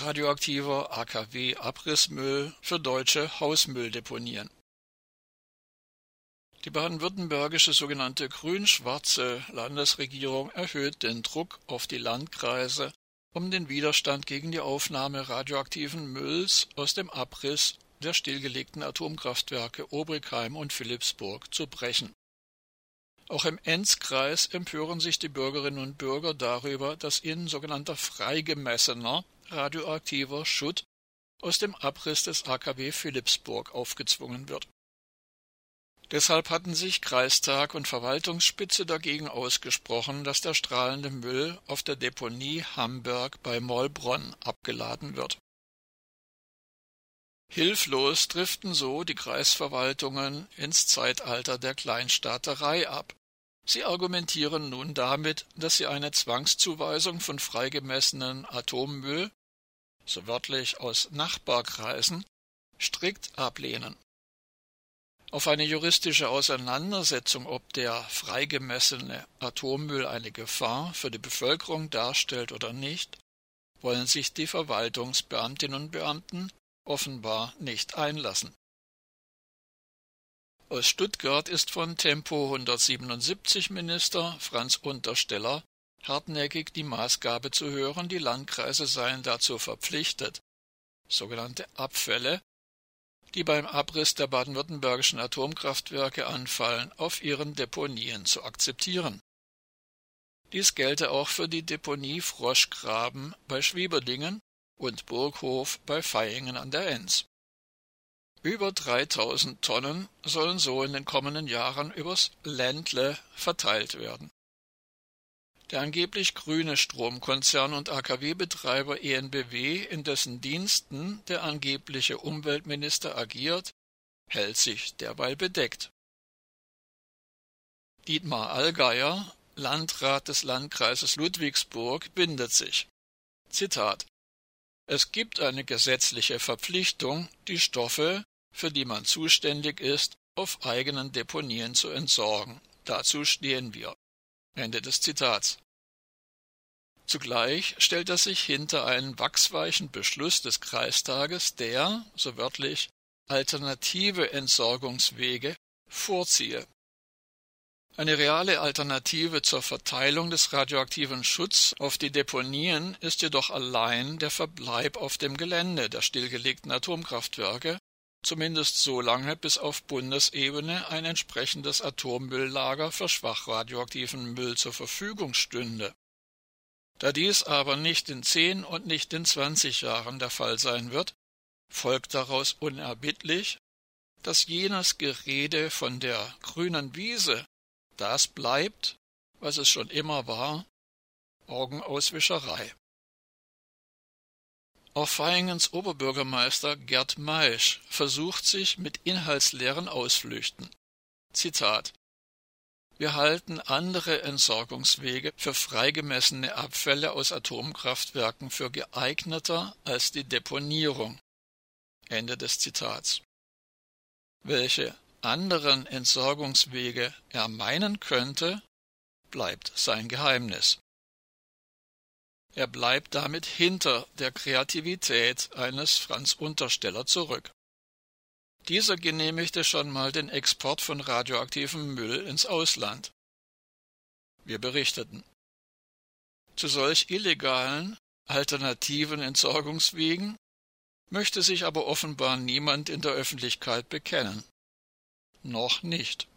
radioaktiver AKW-Abrissmüll für deutsche Hausmülldeponien. Die baden-württembergische sogenannte grün-schwarze Landesregierung erhöht den Druck auf die Landkreise, um den Widerstand gegen die Aufnahme radioaktiven Mülls aus dem Abriss der stillgelegten Atomkraftwerke Obrigheim und Philippsburg zu brechen. Auch im Enzkreis empören sich die Bürgerinnen und Bürger darüber, dass ihnen sogenannter freigemessener radioaktiver Schutt aus dem Abriss des AKW Philippsburg aufgezwungen wird. Deshalb hatten sich Kreistag und Verwaltungsspitze dagegen ausgesprochen, dass der strahlende Müll auf der Deponie Hamburg bei Mollbronn abgeladen wird. Hilflos driften so die Kreisverwaltungen ins Zeitalter der Kleinstaaterei ab. Sie argumentieren nun damit, dass sie eine Zwangszuweisung von freigemessenen Atommüll so wörtlich aus Nachbarkreisen, strikt ablehnen. Auf eine juristische Auseinandersetzung, ob der freigemessene Atommüll eine Gefahr für die Bevölkerung darstellt oder nicht, wollen sich die Verwaltungsbeamtinnen und Beamten offenbar nicht einlassen. Aus Stuttgart ist von Tempo 177 Minister Franz Untersteller hartnäckig die Maßgabe zu hören, die Landkreise seien dazu verpflichtet, sogenannte Abfälle, die beim Abriss der baden-württembergischen Atomkraftwerke anfallen, auf ihren Deponien zu akzeptieren. Dies gelte auch für die Deponie Froschgraben bei Schwieberdingen und Burghof bei Vaihingen an der Enz. Über 3000 Tonnen sollen so in den kommenden Jahren übers Ländle verteilt werden. Der angeblich grüne Stromkonzern und AKW-Betreiber EnBW, in dessen Diensten der angebliche Umweltminister agiert, hält sich derweil bedeckt. Dietmar Allgeier, Landrat des Landkreises Ludwigsburg, bindet sich. Zitat Es gibt eine gesetzliche Verpflichtung, die Stoffe, für die man zuständig ist, auf eigenen Deponien zu entsorgen. Dazu stehen wir. Ende des Zitats. Zugleich stellt er sich hinter einen wachsweichen Beschluss des Kreistages, der, so wörtlich, alternative Entsorgungswege vorziehe. Eine reale Alternative zur Verteilung des radioaktiven Schutz auf die Deponien ist jedoch allein der Verbleib auf dem Gelände der stillgelegten Atomkraftwerke zumindest so lange, bis auf Bundesebene ein entsprechendes Atommülllager für schwach radioaktiven Müll zur Verfügung stünde. Da dies aber nicht in zehn und nicht in zwanzig Jahren der Fall sein wird, folgt daraus unerbittlich, dass jenes Gerede von der grünen Wiese das bleibt, was es schon immer war, Augenauswischerei. Auch Vaihingens Oberbürgermeister Gerd Maisch versucht sich mit inhaltsleeren Ausflüchten. Zitat Wir halten andere Entsorgungswege für freigemessene Abfälle aus Atomkraftwerken für geeigneter als die Deponierung. Ende des Zitats. Welche anderen Entsorgungswege er meinen könnte, bleibt sein Geheimnis. Er bleibt damit hinter der Kreativität eines Franz Untersteller zurück. Dieser genehmigte schon mal den Export von radioaktivem Müll ins Ausland. Wir berichteten. Zu solch illegalen, alternativen Entsorgungswegen möchte sich aber offenbar niemand in der Öffentlichkeit bekennen. Noch nicht.